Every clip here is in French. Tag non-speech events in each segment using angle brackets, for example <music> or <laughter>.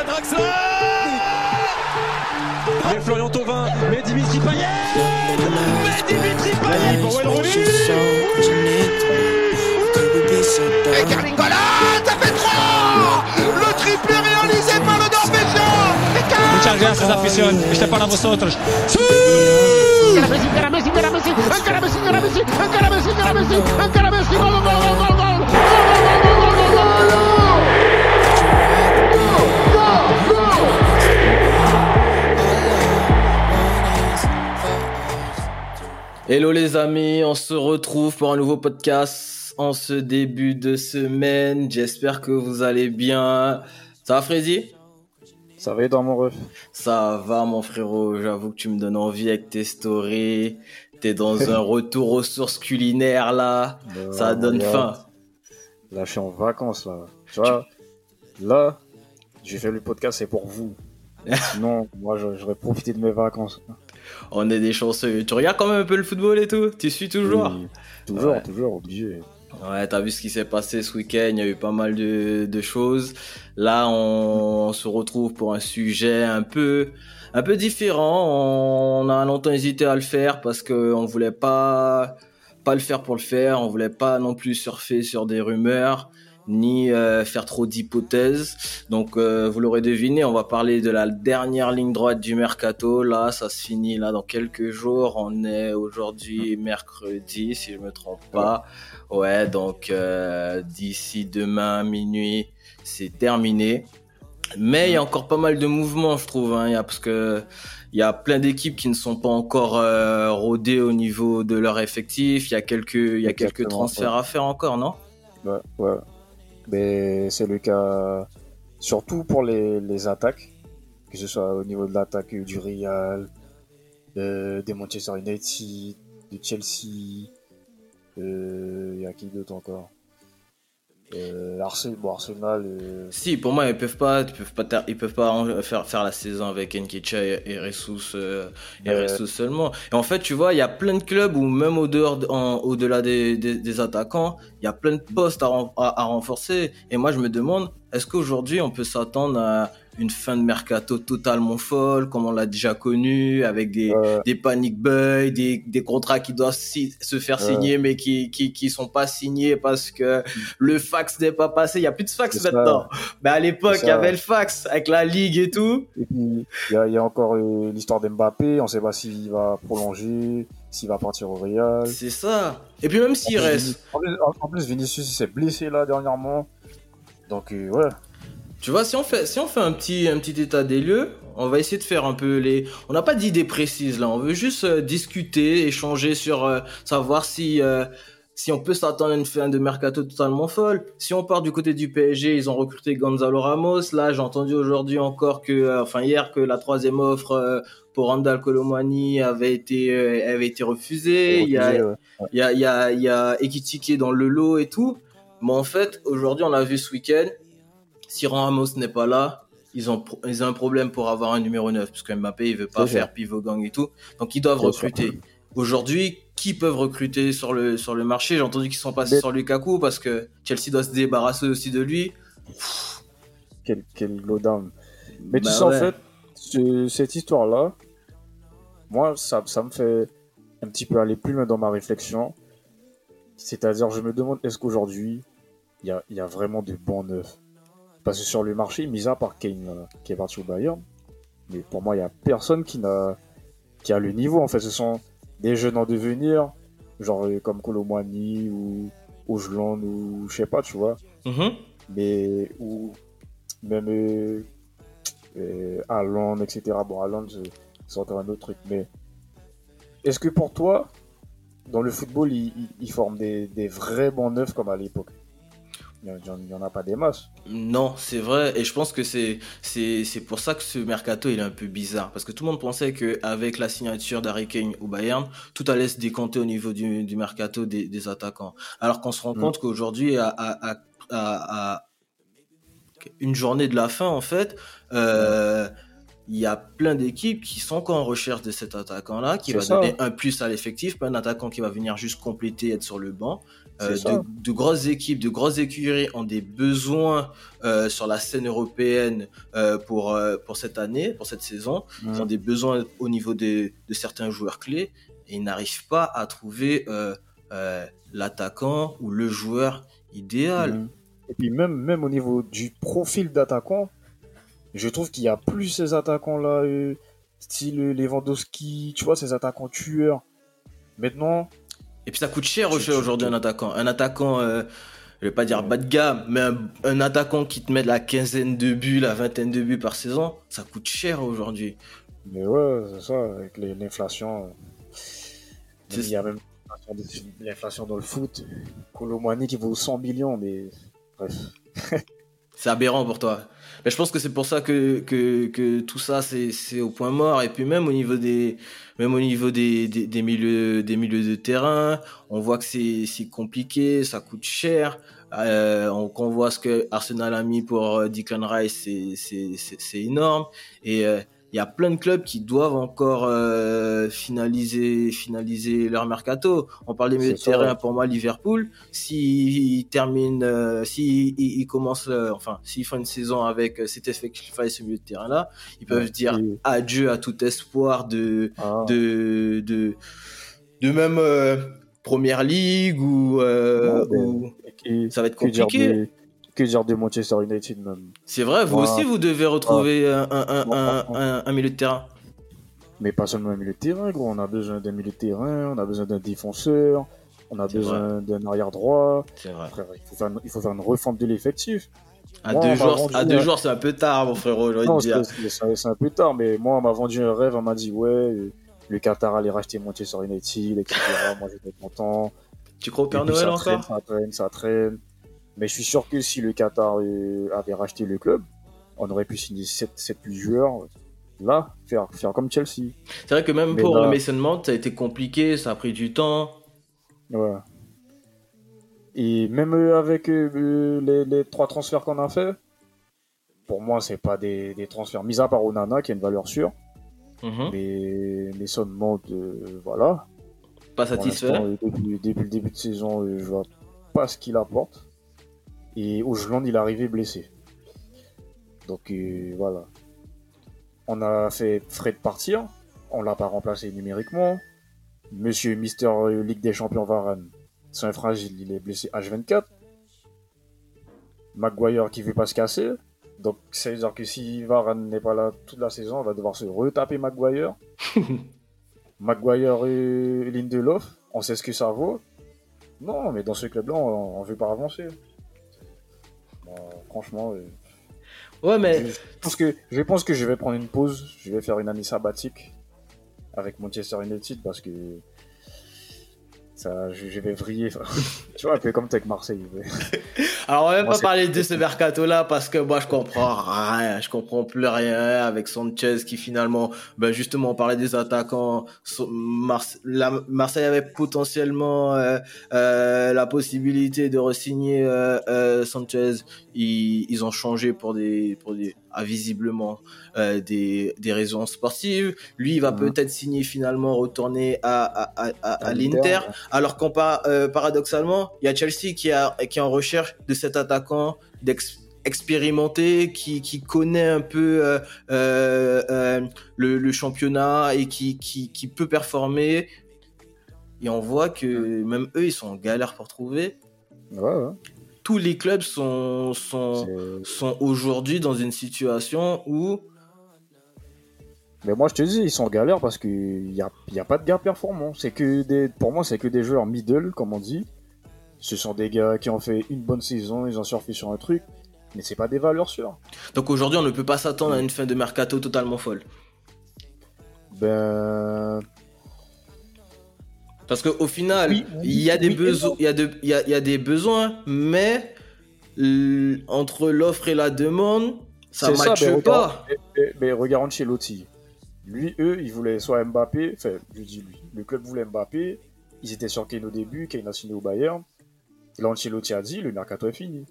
à Draxler Mais Florian Thauvin, mais Dimitri Payet Mais Dimitri Payet pour Wayne Rooney Et Carlingola, ça fait 3 Le triplé réalisé par le Norvégien Muchas gracias, afición. Este es para vosotros. Encara Messi, encara Messi, encara Messi, encara Messi, Hello les amis, on se retrouve pour un nouveau podcast en ce début de semaine. J'espère que vous allez bien. Ça va Freddy? Ça va dans mon ref? Ça va mon frérot, j'avoue que tu me donnes envie avec tes stories. T'es dans <laughs> un retour aux sources culinaires là. Euh, Ça donne regarde. faim. Là, je suis en vacances, là. Tu vois, là, j'ai fait le podcast, c'est pour vous. <laughs> Sinon, moi, je- j'aurais profité de mes vacances. On est des chanceux. Tu regardes quand même un peu le football et tout Tu suis toujours Oui, toujours, Ouais. toujours, obligé. Ouais, t'as vu ce qui s'est passé ce week-end, il y a eu pas mal de, de choses. Là, on, se retrouve pour un sujet un peu, un peu différent. On a longtemps hésité à le faire parce que on voulait pas, pas le faire pour le faire. On voulait pas non plus surfer sur des rumeurs ni euh, faire trop d'hypothèses. Donc, euh, vous l'aurez deviné, on va parler de la dernière ligne droite du mercato. Là, ça se finit là dans quelques jours. On est aujourd'hui mercredi, si je me trompe pas. Ouais, donc euh, d'ici demain minuit, c'est terminé. Mais il y a encore pas mal de mouvements, je trouve. Hein. Il y a, parce que il y a plein d'équipes qui ne sont pas encore rodées au niveau de leur effectif. Il y a quelques, il y a quelques transferts à faire encore, non? Ouais, ouais. Mais c'est le cas surtout pour les, les attaques, que ce soit au niveau de l'attaque du Real, euh, des Manchester United, de Chelsea, euh, il y a qui d'autre encore? Euh, Arsenal, bon, Arsenal euh, Si, pour moi, ils peuvent pas, ils peuvent pas, ter- ils peuvent pas en- faire faire la saison avec Nkecha et, et Ressus, euh, et. Ressus seulement. Et en fait, tu vois, il y a plein de clubs où même au dehors, de- en- au-delà des, des, des attaquants, il y a plein de postes à, à renforcer. Et moi, je me demande, est-ce qu'aujourd'hui, on peut s'attendre à une fin de mercato totalement folle, comme on l'a déjà connu, avec des, euh, des panic buys, des, des contrats qui doivent si- se faire Ouais. signer mais qui, qui, qui sont pas signés parce que le fax n'est pas passé. Il y a plus de fax maintenant. Mais à l'époque, il y avait le fax avec la ligue et tout. Et puis, il y a, il y a encore euh, l'histoire d'Mbappé. On sait pas s'il va prolonger, s'il va partir au Real. C'est ça. Et puis même s'il reste, En plus, en- en plus, Vinicius s'est blessé là dernièrement. Donc, euh, ouais. Tu vois, si on fait, si on fait un petit, un petit état des lieux, on va essayer de faire un peu les. On n'a pas d'idée précise là. On veut juste euh, discuter, échanger sur euh, savoir si. euh, si on peut s'attendre à une fin de mercato totalement folle. Si on part du côté du PSG, ils ont recruté Gonzalo Ramos. Là, j'ai entendu aujourd'hui encore que, enfin hier, que la troisième offre pour Randall Colomani avait été, avait été refusée. Il y a, ouais. il y a, il y a, il y a dans le lot et tout. Mais en fait, aujourd'hui, on l'a vu ce week-end. Si Ramos n'est pas là, ils ont, pro- ils ont un problème pour avoir un numéro 9, parce que Mbappé, il veut pas sûr. faire pivot gang et tout. Donc, ils doivent recruter. Aujourd'hui, qui peuvent recruter sur le, sur le marché? J'ai entendu qu'ils sont passés Mais- sur Lukaku parce que Chelsea doit se débarrasser aussi de lui. Quel, quel. Mais tu Bah sais, en fait, ce- cette histoire-là, moi, ça, ça me fait un petit peu aller plus loin dans ma réflexion. C'est-à-dire, je me demande, est-ce qu'aujourd'hui, il y a, il y a vraiment de bons neufs? Parce que sur le marché, mis à part Kane, là, qui est parti au Bayern, mais pour moi, il y a personne qui, n'a, qui a le niveau. En fait, ce sont des jeunes en devenir, genre euh, comme Colomani ou Ojland ou je sais pas, tu vois Mhm. mais ou même euh, euh, Haaland, etc. Bon, Haaland, c'est- c'est encore un autre truc, mais est-ce que pour toi, dans le football, ils il, il forment des, des vrais bons neufs comme à l'époque? Il n'y en, a pas des masses. Non, c'est vrai, et je pense que c'est c'est c'est pour ça que ce mercato il est un peu bizarre, parce que tout le monde pensait que avec la signature d'Harry Kane au Bayern, tout allait se décanter au niveau du, du mercato des, des attaquants. Alors qu'on se rend Mm. compte qu'aujourd'hui, à, à, à, à- à une journée de la fin, en fait, euh, il y a plein d'équipes qui sont encore en recherche de cet attaquant-là, qui va ça. donner un plus à l'effectif, pas un attaquant qui va venir juste compléter, être sur le banc. euh, de, de grosses équipes, de grosses écuries ont des besoins euh, sur la scène européenne euh, pour, euh, pour cette année, pour cette saison. Ils ont des besoins au niveau de, de certains joueurs clés et ils n'arrivent pas à trouver euh, l'attaquant ou le joueur idéal. Et puis même, même au niveau du profil d'attaquant, je trouve qu'il y a plus ces attaquants-là, euh, style Lewandowski, tu vois, ces attaquants tueurs. Maintenant, Et puis ça coûte cher aujourd'hui un attaquant. Un attaquant, euh, je vais pas dire bas de gamme, mais un, un attaquant qui te met la quinzaine de buts, la vingtaine de buts par saison, ça coûte cher aujourd'hui. mais ouais, c'est ça, avec l'inflation. euh, Il y a même l'inflation- l'inflation dans le foot. Colomani qui vaut 100 millions, mais bref. C'est aberrant pour toi. Mais je pense que c'est pour ça que, que, que tout ça c'est au point mort. Et puis même au niveau des même au niveau des, des, des milieux des milieux de terrain, on voit que c'est compliqué, ça coûte cher. Euh, on, qu'on voit ce que Arsenal a mis pour euh, Declan Rice, c'est énorme. Et euh, il y a plein de clubs qui doivent encore euh, finaliser finaliser leur mercato. On parle des milieux de terrain pour moi Liverpool. S'ils terminent, euh, s'ils ils, commencent, euh, enfin s'ils font une saison avec cet effectif et ce milieu de terrain là, ils peuvent dire adieu à tout espoir de ah, de de de même première ligue ou, Ouais, ça va être compliqué. Que dire de Manchester United même C'est vrai, vous aussi vous devez retrouver un, un, un, Ouais. un, un- un milieu de terrain. Mais pas seulement un milieu de terrain, gros. On a besoin d'un milieu de terrain, on a besoin d'un défenseur, on a besoin d'un arrière droit. C'est vrai. Frère, il faut faire une, il faut faire une refonte de l'effectif. À Moi, deux jours, vendu à deux un- jours c'est un peu tard mon frérot, j'ai envie Non, de dire. c'est un peu tard, mais moi, on m'a vendu un rêve. On m'a dit, ouais, euh, le Qatar allait racheter Manchester United, etc. moi, j'étais content. Tu crois au Père Noël ça traîne, ça traîne, ça traîne. Mais je suis sûr que si le Qatar euh, avait racheté le club, on aurait pu signer 7, 7 8 joueurs. Là, faire, faire comme Chelsea. C'est vrai que même Mais pour là- le Mason Mount, ça a été compliqué, ça a pris du temps. Ouais. Et même euh, avec euh, les, les trois transferts qu'on a fait, pour moi, c'est pas des, des transferts, mis à part Onana qui a une valeur sûre. Mhm. Mais Mason Mount, euh, voilà. Pas satisfait. depuis, depuis le début de saison, euh, je vois pas ce qu'il apporte. Et Ojland, il est arrivé blessé. Donc euh, voilà. On a fait Fred partir. On l'a pas remplacé numériquement. Monsieur Mister euh, Ligue des Champions Varane, c'est un fragile, il est blessé H24. Maguire qui veut pas se casser. Donc ça veut dire que si Varane n'est pas là toute la saison, on va devoir se retaper Maguire. <laughs> Maguire et Lindelof, on sait ce que ça vaut. Non, mais dans ce club-là, on, on veut pas avancer. Bon, franchement, euh, Ouais, mais je, pense que, je pense que je vais prendre une pause. Je vais faire une année sabbatique avec Manchester United parce que ça, je, je vais vriller. <laughs> tu vois, un peu comme t'es avec Marseille. mais- <laughs> Alors, on va même Moi, pas parler de ce mercato-là parce que moi, je comprends rien. Je comprends plus rien avec Sanchez qui finalement, ben justement, on parlait des attaquants. La- Marseille avait potentiellement euh, euh, la possibilité de re-signer euh, euh, Sanchez. Ils, ils ont changé pour des, pour des, ah, visiblement euh, des, des raisons sportives. Lui, il va Mhm. peut-être signer finalement, retourner à, à, à, à, l'Inter. Alors qu'en par- euh, paradoxalement, il y a Chelsea qui, a, qui est en recherche de cet attaquant expérimenté, qui, qui connaît un peu euh, euh, euh, le, le championnat et qui, qui, qui peut performer. Et on voit que même eux, ils sont en galère pour trouver. Ouais, ouais. Tous les clubs sont, sont aujourd'hui dans une situation où Mais moi, je te dis, ils sont en galère parce qu'il n'y a, y a pas de gars performants. C'est que des, pour moi, c'est que des joueurs middle, comme on dit. Ce sont des gars qui ont fait une bonne saison, ils ont surfé sur un truc, mais c'est pas des valeurs sûres. donc aujourd'hui on ne peut pas s'attendre à une fin de mercato totalement folle. Ben, Parce qu'au final, Oui, il y a des oui besoins, non. il y a de- il y a, il y a des besoins, mais l- entre l'offre et la demande, ça ça, matche pas. mais, mais- mais regarde Ancelotti. Lui, eux, ils voulaient soit Mbappé, enfin, je dis lui, le club voulait Mbappé, ils étaient sur Kane au début, Kane a signé au Bayern. Là, Ancelotti a dit, le mercato est fini.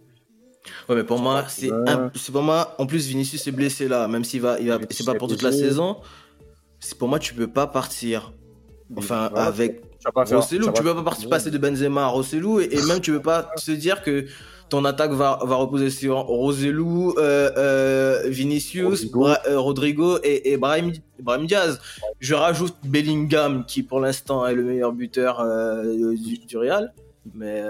Ouais, mais pour moi, c'est c'est pour moi. En plus, Vinicius est blessé là, même s'il va, il va, c'est pas pour toute la saison. C'est pour moi, tu peux pas partir. Enfin, voilà, avec. Rossellou, tu peux pas partir- passer de Benzema à Rossellou et, et même tu peux pas se dire que ton attaque va, va reposer sur Rossellou, euh, euh, Vinicius, Rodrigo. Bra- euh, Rodrigo et, et Brahim, Brahim Diaz. Je rajoute Bellingham qui pour l'instant est le meilleur buteur du, du Real, mais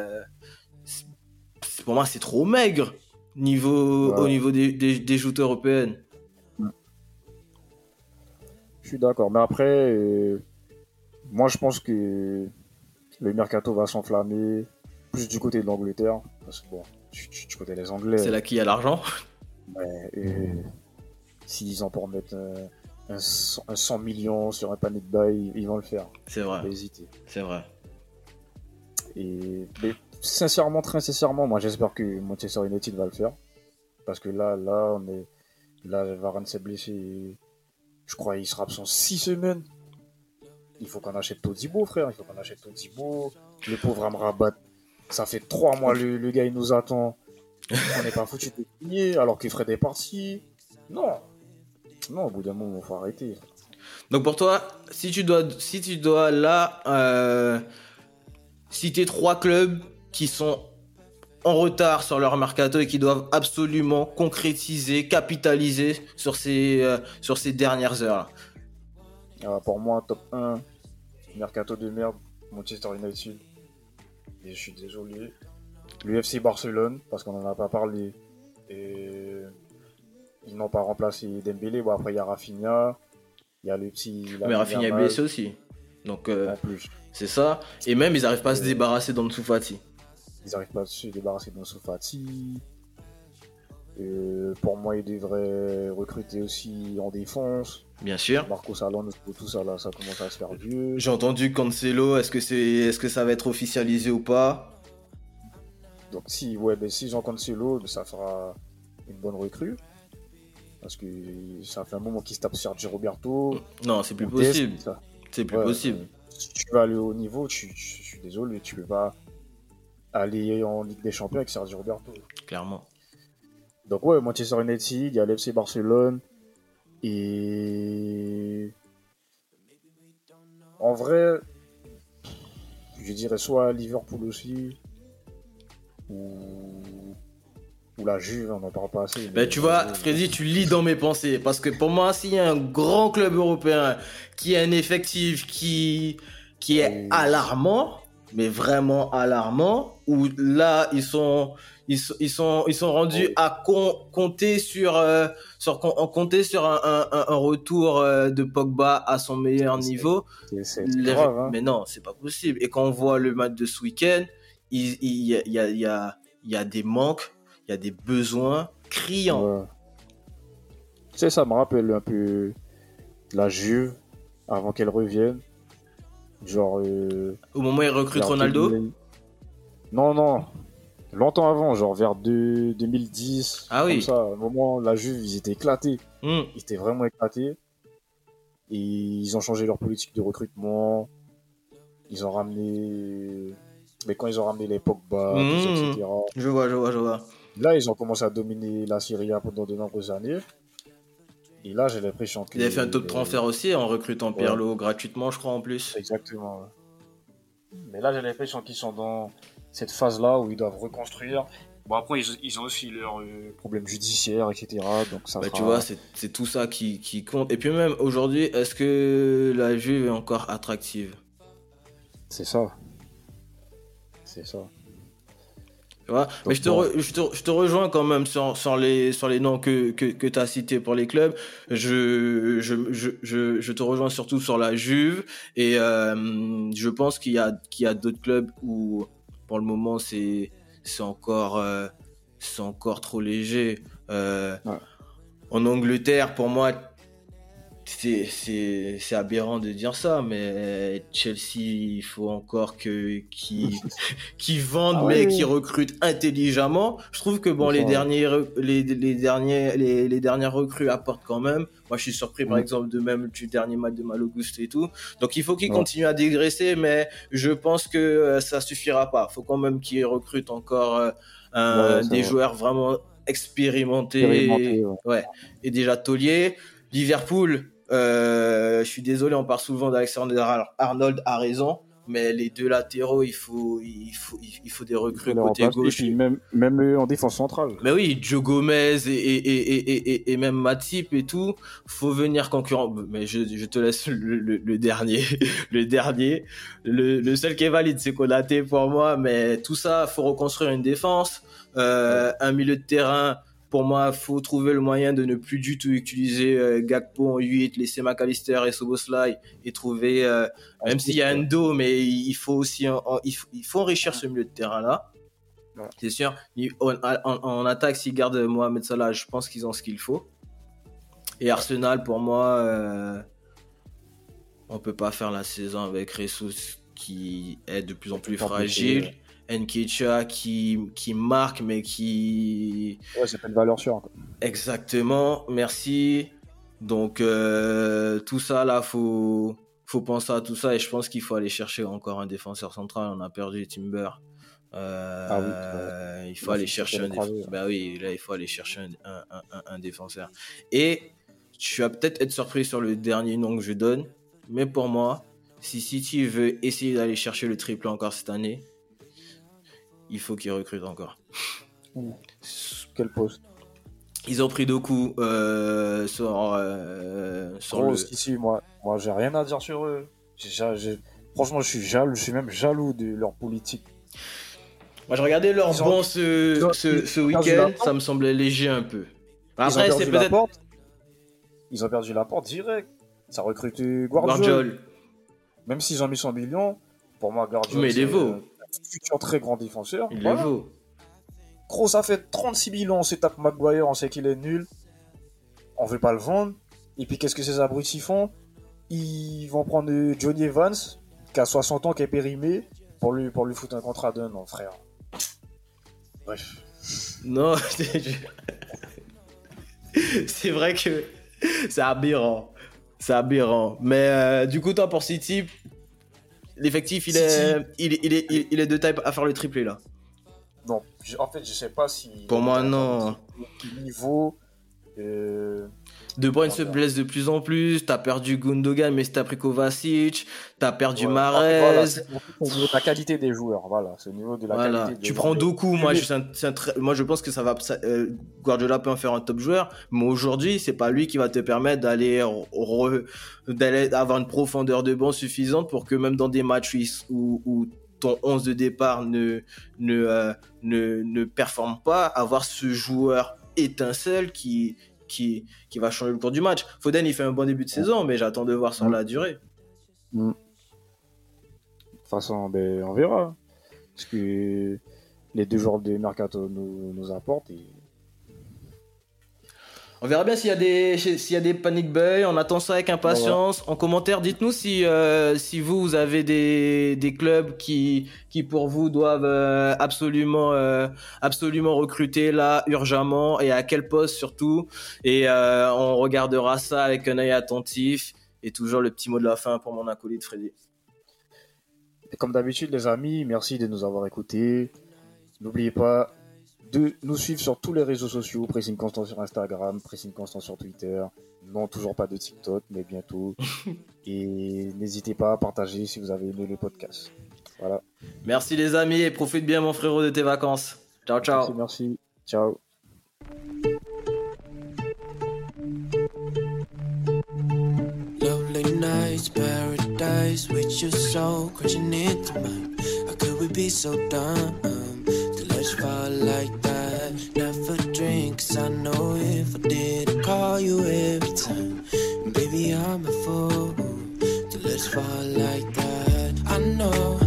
pour moi c'est trop maigre niveau, Ouais. au niveau des, des, des joutes européennes. Je suis d'accord. Mais après, euh, moi, je pense que le mercato va s'enflammer plus du côté de l'Angleterre. Parce que bon, tu, tu, tu connais les Anglais. C'est là qui a l'argent. Ouais, et s'ils en pour mettre un, un, 100 un 100 millions sur un panier de bail, ils vont le faire. C'est Pas vrai, hésiter. c'est vrai. Et mais sincèrement, très sincèrement, moi j'espère que Manchester United va le faire. Parce que là, là, on est. Là, Varane s'est blessé. Je crois qu'il sera absent 6 semaines. Il faut qu'on achète Todibo, frère. Il faut qu'on achète Todibo. Le pauvre Amrabat. Ça fait 3 mois, le, le gars, il nous attend. On n'est pas foutu de signer alors que Fred est parti. Non. Non, au bout d'un moment, il faut arrêter. Donc pour toi, si tu dois, si tu dois là euh, citer trois clubs qui sont en retard sur leur mercato et qui doivent absolument concrétiser, capitaliser sur ces, euh, sur ces dernières heures. Ah, pour moi, top 1, Mercato de merde, Manchester United. Et je suis désolé. L'UFC Barcelone, parce qu'on en a pas parlé. Et ils n'ont pas remplacé Dembélé. Bon, après, il y a Rafinha. Il y a le petit. Mais Rafinha est blessé aussi. Donc euh, c'est ça. Et même ils n'arrivent pas à se débarrasser d'Ansu Fati. Ils n'arrivent pas à se débarrasser de Ansu Fati. Euh, pour moi, ils devraient recruter aussi en défense. Bien sûr. Marcos Alonso, tout ça là, ça commence à se faire vieux. J'ai entendu Cancelo. Est-ce que c'est, est-ce que ça va être officialisé ou pas? Donc si ouais, ben, si Jean Cancelo, ben, ça fera une bonne recrue. Parce que ça fait un moment qu'il se tape Sergio Roberto. Non, c'est plus possible. ça. C'est plus Ouais, possible. euh, Si tu vas aller au niveau, je suis désolé, tu peux pas aller en Ligue des Champions avec Sergio Roberto. Clairement. Donc ouais, Manchester United, il y a l'FC Barcelone. Et en vrai, je dirais soit Liverpool aussi, ou, ou la Juve, on n'en parle pas assez. mais Ben, tu vois, Freddy, tu lis dans mes pensées. Parce que pour moi, s'il y a un grand club européen qui a un effectif qui, qui est Oui. alarmant, mais vraiment alarmant, où là, ils sont, ils sont, ils sont, ils sont rendus Oui. à con- compter sur, euh, sur, compter sur un, un, retour euh, de Pogba à son meilleur niveau. Les- grave, hein. Mais non, c'est pas possible. Et quand on voit le match de ce week-end, il, il y, a, il y, a, il y, a, il y a des manques, il y a des besoins criants. Ouais. Tu sais, ça me rappelle un peu la Juve avant qu'elle revienne. Genre. euh, Au moment où il recrute Ronaldo 2000. Non, non. Longtemps avant, genre vers deux- 2010. Ah oui. Comme ça, au moment, la Juve, ils étaient éclatés. Hmm. Ils étaient vraiment éclatés. Et ils ont changé leur politique de recrutement. Ils ont ramené. Mais quand ils ont ramené les Pogba, Mhm. etc. Je vois, je vois, je vois. Là, ils ont commencé à dominer la Serie A pendant de nombreuses années. Et là, j'ai l'impression que. Il avait fait un taux de transfert aussi en recrutant Ouais. Pirlo gratuitement, je crois, en plus. Exactement. ouais. Mais là, j'ai l'impression qu'ils sont dans cette phase-là où ils doivent reconstruire. Bon, après, ils, ils ont aussi leurs euh, problèmes judiciaires, etc. Donc, ça Bah, fera- tu vois, c'est c'est tout ça qui, qui compte. Et puis même aujourd'hui, est-ce que la Juve est encore attractive? C'est ça. C'est ça. Vois Mais je te, bon. re- je, te, je te rejoins quand même sur, sur, les, sur les noms que, que, que tu as cités pour les clubs. Je, te rejoins surtout sur la Juve. Et euh, je pense qu'il y a, qu'il y a d'autres clubs où, pour le moment, c'est c'est encore, euh, c'est encore trop léger. Euh, Ouais. En Angleterre, pour moi, c'est c'est- c'est aberrant de dire ça, mais Chelsea, il faut encore que qui <laughs> qui vendent Ah mais qui recrutent intelligemment. Je trouve que bon, les derniers les, les derniers les, les dernières recrues apportent quand même. Moi, je suis surpris par Mm. exemple de même du dernier match de Maloguste et tout. Donc il faut qu'ils Ouais. continuent à dégraisser, mais je pense que euh, ça suffira pas. Faut quand même qu'ils recrutent encore euh, un- Ouais, des vrai. joueurs vraiment expérimentés. Expérimenté, ouais. Ouais. Et déjà taulier. Liverpool, je suis désolé, on parle souvent d'Alexander Arnold à raison. mais les deux latéraux, il faut, il faut, il faut des recrues côté gauche. et puis même, en défense centrale. Mais oui, Joe Gomez et, et, et, et, et, et même Matip et tout, faut venir concurrent. Mais je, je te laisse le, le, le dernier, <laughs> le dernier, le, le seul qui est valide, c'est Konaté pour moi. Mais tout ça, faut reconstruire une défense, euh, un milieu de terrain. Pour moi, faut trouver le moyen de ne plus du tout utiliser euh, Gakpo en 8, laisser McAllister et Soboslai et trouver, euh, même s'il y a Endo, mais il faut aussi, en- en- il, faut, il faut enrichir ce milieu de terrain là. Ouais. C'est sûr. Il- En, attaque, s'ils gardent Mohamed Salah, je pense qu'ils ont ce qu'il faut. Et Arsenal, pour moi, euh, on peut pas faire la saison avec Ressus qui est de plus en plus fragile. Nkecha qui, qui marque, mais qui. Ouais, c'est pas une valeur sûre. quoi. Exactement, merci. Donc, euh, tout ça, là, faut, faut penser à tout ça. Et je pense qu'il faut aller chercher encore un défenseur central. On a perdu Timber. Euh, Ah oui, il faut aller chercher un défenseur. Bah oui, là, il faut aller chercher un- un- un défenseur. Et tu vas peut-être être surpris sur le dernier nom que je donne. Mais pour moi, si City veut essayer d'aller chercher le triple encore cette année, il faut qu'il recrute encore. Quel poste Ils ont pris deux coups euh, sur, euh, sur le. si, moi, moi j'ai rien à dire sur eux. Franchement, je suis jaloux, je suis même jaloux de leur politique. Moi, je regardais leur ont- banc ce, ont- ce, ce week-end, ça me semblait léger un peu. Ils ont Après, c'est perdu la peut-être porte. Ils ont perdu la porte direct. Ça a recruté Guardiol. Guardiol. Même s'ils ont mis 100 millions, pour moi, Guardiol. Mais il les vaut. Futur très grand défenseur. Il Voilà. le ça fait 36 millions, on se tape Maguire, on sait qu'il est nul. On veut pas le vendre. Et puis, qu'est-ce que ces abrutis font? Ils vont prendre Johnny Evans, qui a 60 ans, qui est périmé, pour lui, pour lui foutre un contrat d'un an, frère. Bref. Non, <laughs> c'est vrai que c'est aberrant. C'est aberrant. Mais euh, du coup, toi, pour City, l'effectif, il, est, il, il, est, il il est de taille à faire le triplé là. Non, en fait, je sais pas si. Pour moi, non. Niveau. euh, De Bruyne se blesse de plus en plus. T'as perdu Gundogan, mais t'as pris Kovacic. T'as perdu ouais. Voilà, au niveau de la qualité des joueurs. Voilà, c'est au niveau de la Voilà. qualité des Tu prends. Doku, moi, je, c'est un- c'est un très- moi je pense que ça va. ça- euh, Guardiola peut en faire un top joueur, mais aujourd'hui, c'est pas lui qui va te permettre d'aller d'aller avoir une profondeur de banc suffisante pour que même dans des matchs où ton 11 de départ ne, ne, euh, ne, ne performe pas, avoir ce joueur étincelle qui, qui, qui va changer le cours du match. Foden, il fait un bon début de saison, mais j'attends de voir sur Mm. la durée. De toute façon, ben, on verra. Parce que les deux joueurs de Mercato nous, nous apportent. Et... On verra bien s'il y a des s'il y a des panic buys. On attend ça avec impatience. En commentaire, dites-nous si euh, si vous vous avez des, des clubs qui qui pour vous doivent euh, absolument euh, absolument recruter là urgemment et à quel poste surtout. Et on regardera ça avec un œil attentif. Et toujours le petit mot de la fin pour mon acolyte Freddy. et comme d'habitude, les amis, merci de nous avoir écoutés. N'oubliez pas de nous suivre sur tous les réseaux sociaux. Pressing Constant sur Instagram, Pressing Constant sur Twitter. Non, toujours pas de TikTok, mais bientôt. <laughs> et n'hésitez pas à partager si vous avez aimé le podcast. Voilà. Merci les amis et profite bien mon frérot de tes vacances. Ciao ciao. Merci, merci. Ciao. Lovely nights, paradise with your soul crashing into mine. How could we be so dumb? You fall like that? Never drink, 'cause I know if I did, I'd call you every time. Baby, I'm a fool to let you fall like that. I know